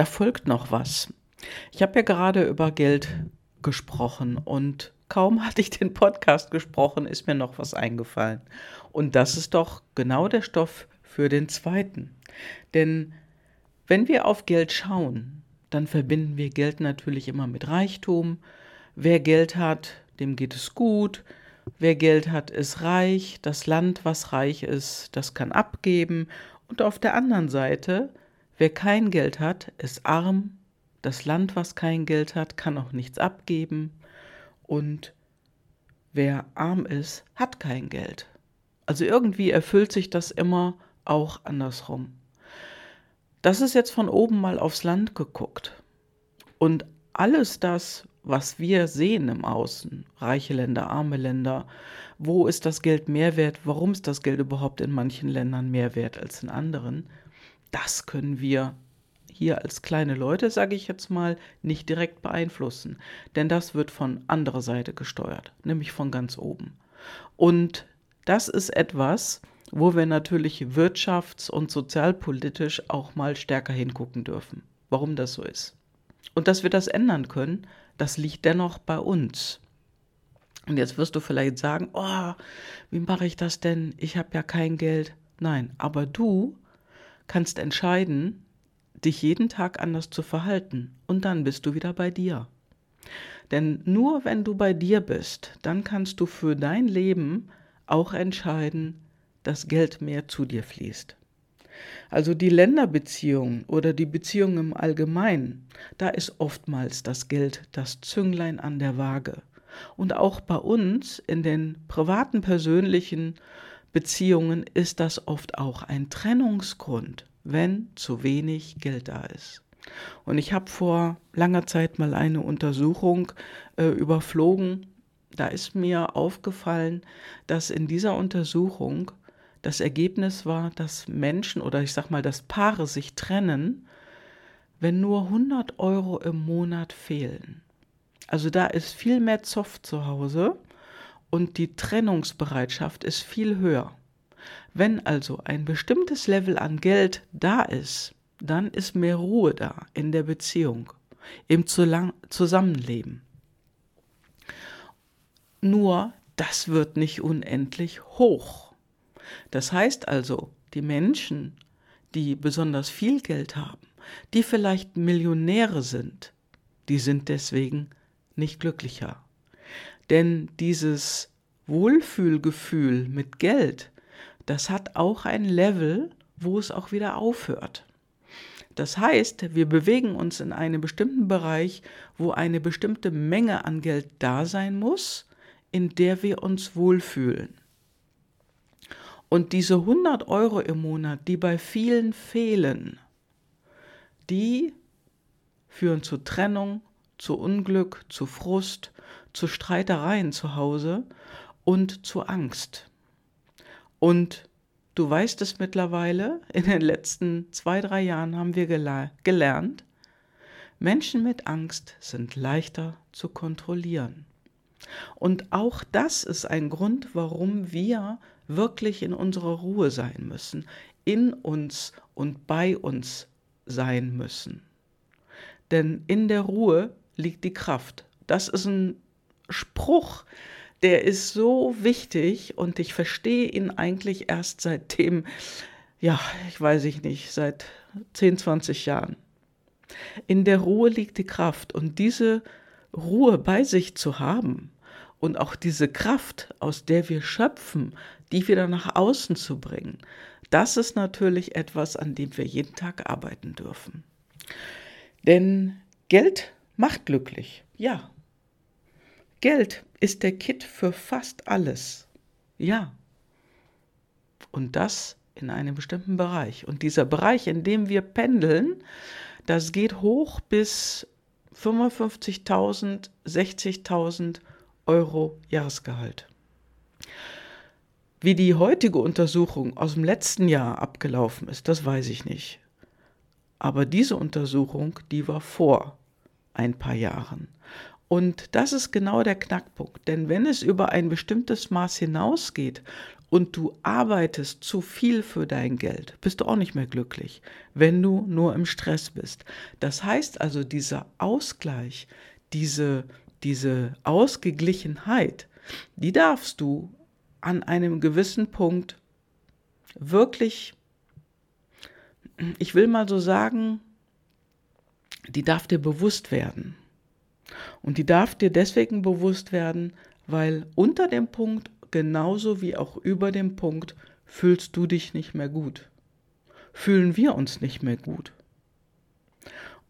da folgt noch was. Ich habe ja gerade über Geld gesprochen und kaum hatte ich den Podcast gesprochen, ist mir noch was eingefallen. Und das ist doch genau der Stoff für den zweiten. Denn wenn wir auf Geld schauen, dann verbinden wir Geld natürlich immer mit Reichtum. Wer Geld hat, dem geht es gut. Wer Geld hat, ist reich. Das Land, was reich ist, das kann abgeben. Und auf der anderen Seite, wer kein Geld hat, ist arm. Das Land, was kein Geld hat, kann auch nichts abgeben. Und wer arm ist, hat kein Geld. Also irgendwie erfüllt sich das immer auch andersrum. Das ist jetzt von oben mal aufs Land geguckt. Und alles das, was wir sehen im Außen, reiche Länder, arme Länder, wo ist das Geld mehr wert, warum ist das Geld überhaupt in manchen Ländern mehr wert als in anderen, das können wir hier als kleine Leute, sage ich jetzt mal, nicht direkt beeinflussen. Denn das wird von anderer Seite gesteuert, nämlich von ganz oben. Und das ist etwas, wo wir natürlich wirtschafts- und sozialpolitisch auch mal stärker hingucken dürfen, warum das so ist. Und dass wir das ändern können, das liegt dennoch bei uns. Und jetzt wirst du vielleicht sagen, oh, wie mache ich das denn? Ich habe ja kein Geld. Nein, aber du kannst entscheiden, dich jeden Tag anders zu verhalten und dann bist du wieder bei dir. Denn nur wenn du bei dir bist, dann kannst du für dein Leben auch entscheiden, dass Geld mehr zu dir fließt. Also die Länderbeziehungen oder die Beziehungen im Allgemeinen, da ist oftmals das Geld das Zünglein an der Waage. Und auch bei uns in den privaten, persönlichen Beziehungen ist das oft auch ein Trennungsgrund, wenn zu wenig Geld da ist. Und ich habe vor langer Zeit mal eine Untersuchung äh, überflogen. Da ist mir aufgefallen, dass in dieser Untersuchung das Ergebnis war, dass Menschen oder ich sag mal, dass Paare sich trennen, wenn nur 100 Euro im Monat fehlen. Also da ist viel mehr Zoff zu Hause und die Trennungsbereitschaft ist viel höher. Wenn also ein bestimmtes Level an Geld da ist, dann ist mehr Ruhe da in der Beziehung, im Zusammenleben. Nur, das wird nicht unendlich hoch. Das heißt also, die Menschen, die besonders viel Geld haben, die vielleicht Millionäre sind, die sind deswegen nicht glücklicher. Denn dieses Wohlfühlgefühl mit Geld, das hat auch ein Level, wo es auch wieder aufhört. Das heißt, wir bewegen uns in einem bestimmten Bereich, wo eine bestimmte Menge an Geld da sein muss, in der wir uns wohlfühlen. Und diese 100 Euro im Monat, die bei vielen fehlen, die führen zu Trennung, zu Unglück, zu Frust, zu Streitereien zu Hause und zu Angst. Und du weißt es mittlerweile, in den letzten zwei, drei Jahren haben wir gelernt, Menschen mit Angst sind leichter zu kontrollieren. Und auch das ist ein Grund, warum wir wirklich in unserer Ruhe sein müssen, in uns und bei uns sein müssen. Denn in der Ruhe liegt die Kraft. Das ist ein Spruch, der ist so wichtig und ich verstehe ihn eigentlich erst seitdem, ja, ich weiß ich nicht, seit 10, 20 Jahren. In der Ruhe liegt die Kraft und diese Ruhe bei sich zu haben und auch diese Kraft, aus der wir schöpfen, die wieder nach außen zu bringen, das ist natürlich etwas, an dem wir jeden Tag arbeiten dürfen. Denn Geld macht glücklich, ja. Geld ist der Kit für fast alles, ja. Und das in einem bestimmten Bereich. Und dieser Bereich, in dem wir pendeln, das geht hoch bis 55.000, 60.000 Euro Jahresgehalt. Wie die heutige Untersuchung aus dem letzten Jahr abgelaufen ist, das weiß ich nicht. Aber diese Untersuchung, die war vor ein paar Jahren. Und das ist genau der Knackpunkt. Denn wenn es über ein bestimmtes Maß hinausgeht und du arbeitest zu viel für dein Geld, bist du auch nicht mehr glücklich, wenn du nur im Stress bist. Das heißt also, dieser Ausgleich, diese, diese Ausgeglichenheit, die darfst du an einem gewissen Punkt wirklich, ich will mal so sagen, die darf dir bewusst werden. Und die darf dir deswegen bewusst werden, weil unter dem Punkt genauso wie auch über dem Punkt fühlst du dich nicht mehr gut. Fühlen wir uns nicht mehr gut.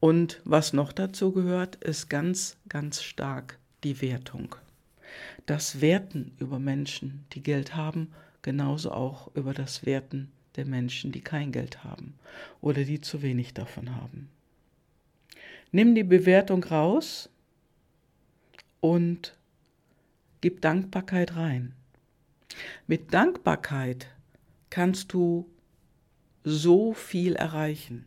Und was noch dazu gehört, ist ganz, ganz stark die Wertung. Das Werten über Menschen, die Geld haben, genauso auch über das Werten der Menschen, die kein Geld haben oder die zu wenig davon haben. Nimm die Bewertung raus und gib Dankbarkeit rein. Mit Dankbarkeit kannst du so viel erreichen,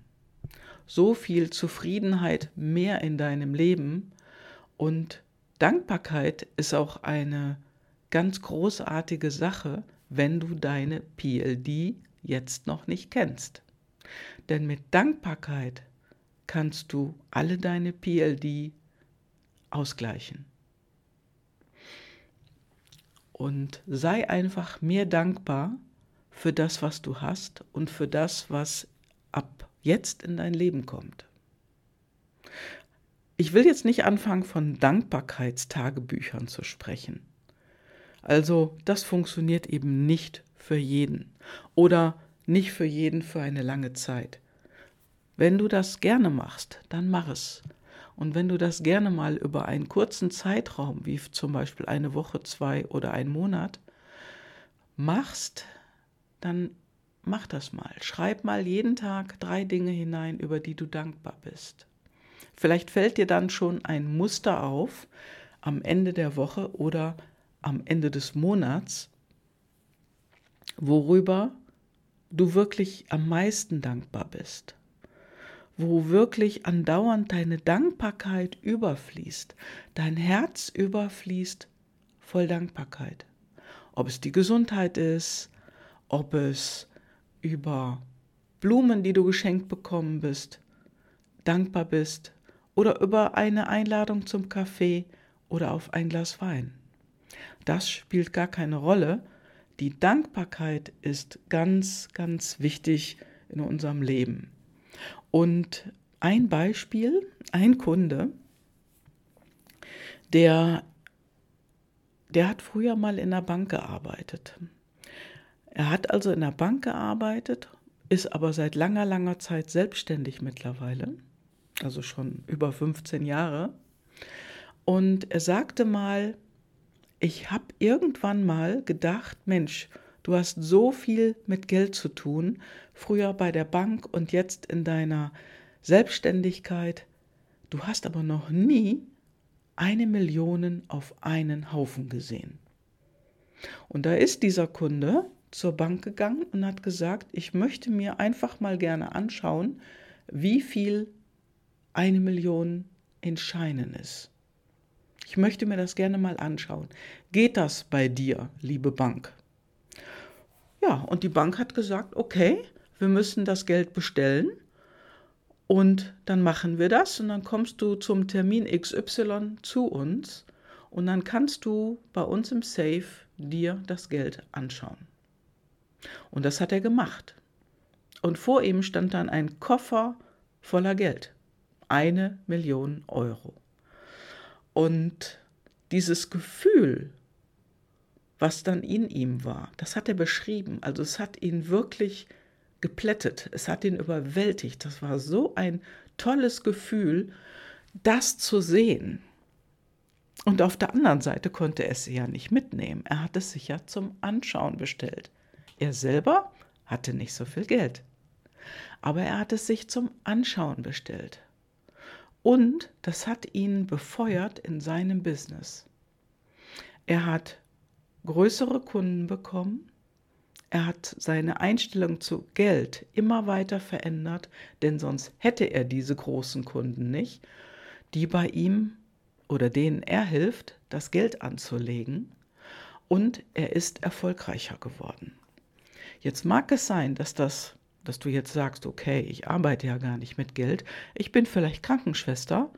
so viel Zufriedenheit mehr in deinem Leben und Dankbarkeit ist auch eine ganz großartige Sache, wenn du deine PLD jetzt noch nicht kennst. Denn mit Dankbarkeit kannst du alle deine PLD ausgleichen und sei einfach mehr dankbar für das, was du hast und für das, was ab jetzt in dein Leben kommt. Ich will jetzt nicht anfangen, von Dankbarkeitstagebüchern zu sprechen. Also das funktioniert eben nicht für jeden oder nicht für jeden für eine lange Zeit. Wenn du das gerne machst, dann mach es. Und wenn du das gerne mal über einen kurzen Zeitraum, wie zum Beispiel eine Woche, zwei oder einen Monat, machst, dann mach das mal. Schreib mal jeden Tag drei Dinge hinein, über die du dankbar bist. Vielleicht fällt dir dann schon ein Muster auf am Ende der Woche oder am Ende des Monats, worüber du wirklich am meisten dankbar bist wo wirklich andauernd deine Dankbarkeit überfließt, dein Herz überfließt voll Dankbarkeit. Ob es die Gesundheit ist, ob es über Blumen, die du geschenkt bekommen bist, dankbar bist, oder über eine Einladung zum Kaffee oder auf ein Glas Wein. Das spielt gar keine Rolle. Die Dankbarkeit ist ganz, ganz wichtig in unserem Leben. Und ein Beispiel, ein Kunde, der, der hat früher mal in der Bank gearbeitet. Er hat also in der Bank gearbeitet, ist aber seit langer, langer Zeit selbstständig mittlerweile, also schon über 15 Jahre. Und er sagte mal, ich habe irgendwann mal gedacht, Mensch, Du hast so viel mit Geld zu tun, früher bei der Bank und jetzt in deiner Selbstständigkeit. Du hast aber noch nie eine Million auf einen Haufen gesehen. Und da ist dieser Kunde zur Bank gegangen und hat gesagt, ich möchte mir einfach mal gerne anschauen, wie viel eine Million in Scheinen ist. Ich möchte mir das gerne mal anschauen. Geht das bei dir, liebe Bank? Ja, und die Bank hat gesagt, okay, wir müssen das Geld bestellen und dann machen wir das und dann kommst du zum Termin XY zu uns und dann kannst du bei uns im Safe dir das Geld anschauen. Und das hat er gemacht. Und vor ihm stand dann ein Koffer voller Geld. Eine Million Euro. Und dieses Gefühl, was dann in ihm war. Das hat er beschrieben. Also es hat ihn wirklich geplättet. Es hat ihn überwältigt. Das war so ein tolles Gefühl, das zu sehen. Und auf der anderen Seite konnte er es ja nicht mitnehmen. Er hat es sich ja zum Anschauen bestellt. Er selber hatte nicht so viel Geld. Aber er hat es sich zum Anschauen bestellt. Und das hat ihn befeuert in seinem Business. Er hat größere Kunden bekommen. Er hat seine Einstellung zu Geld immer weiter verändert, denn sonst hätte er diese großen Kunden nicht, die bei ihm oder denen er hilft, das Geld anzulegen. und er ist erfolgreicher geworden. Jetzt mag es sein, dass das, dass du jetzt sagst, okay, ich arbeite ja gar nicht mit Geld, ich bin vielleicht Krankenschwester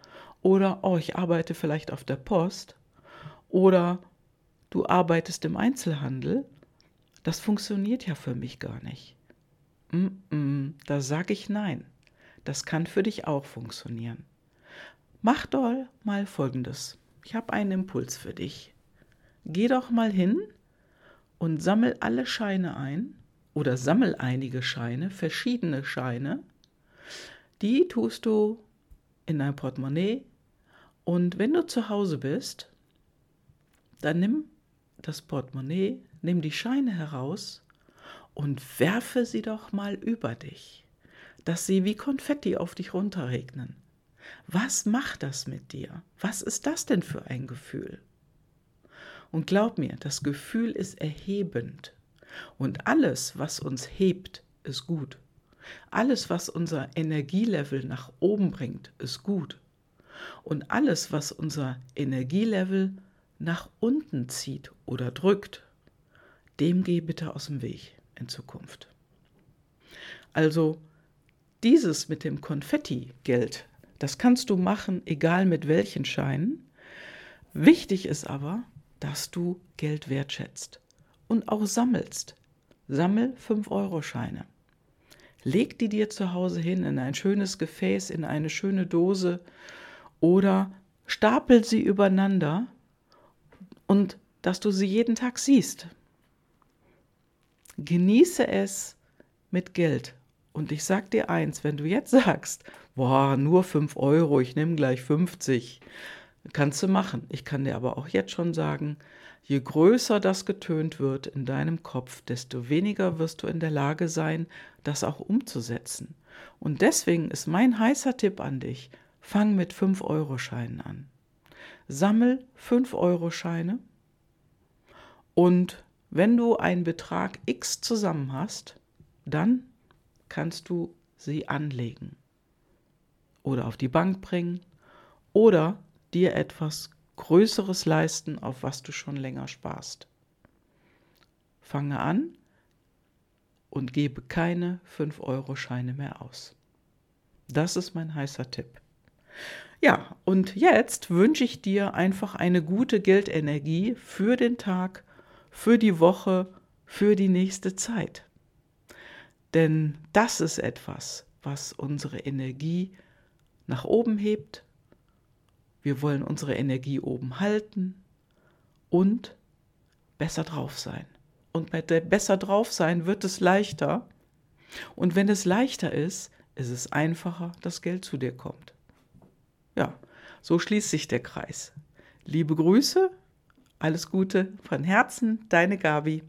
oder oh, ich arbeite vielleicht auf der Post oder du arbeitest im Einzelhandel. Das funktioniert ja für mich gar nicht. Mm -mm, da sage ich nein. Das kann für dich auch funktionieren. Mach doch mal Folgendes. Ich habe einen Impuls für dich. Geh doch mal hin und sammel alle Scheine ein oder sammel einige Scheine, verschiedene Scheine. Die tust du in dein Portemonnaie und wenn du zu Hause bist, dann nimm das Portemonnaie, nimm die Scheine heraus und werfe sie doch mal über dich, dass sie wie Konfetti auf dich runterregnen. Was macht das mit dir? Was ist das denn für ein Gefühl? Und glaub mir, das Gefühl ist erhebend. Und alles, was uns hebt, ist gut. Alles, was unser Energielevel nach oben bringt, ist gut. Und alles, was unser Energielevel nach unten zieht oder drückt, dem geh bitte aus dem Weg in Zukunft. Also dieses mit dem Konfetti-Geld, das kannst du machen, egal mit welchen Scheinen. Wichtig ist aber, dass du Geld wertschätzt und auch sammelst. Sammel 5-Euro-Scheine. Leg die dir zu Hause hin in ein schönes Gefäß, in eine schöne Dose oder stapel sie übereinander und dass du sie jeden Tag siehst. Genieße es mit Geld. Und ich sag dir eins, wenn du jetzt sagst, boah, nur 5 Euro, ich nehme gleich 50, kannst du machen. Ich kann dir aber auch jetzt schon sagen, je größer das getönt wird in deinem Kopf, desto weniger wirst du in der Lage sein, das auch umzusetzen. Und deswegen ist mein heißer Tipp an dich, fang mit 5-Euro-Scheinen an. Sammel 5-Euro-Scheine und wenn du einen Betrag X zusammen hast, dann kannst du sie anlegen oder auf die Bank bringen oder dir etwas Größeres leisten, auf was du schon länger sparst. Fange an und gebe keine 5-Euro-Scheine mehr aus. Das ist mein heißer Tipp. Ja, und jetzt wünsche ich dir einfach eine gute Geldenergie für den Tag für die Woche, für die nächste Zeit. Denn das ist etwas, was unsere Energie nach oben hebt. Wir wollen unsere Energie oben halten und besser drauf sein. Und bei der besser drauf sein wird es leichter. Und wenn es leichter ist, ist es einfacher, dass Geld zu dir kommt. Ja, so schließt sich der Kreis. Liebe Grüße, alles Gute von Herzen, deine Gabi.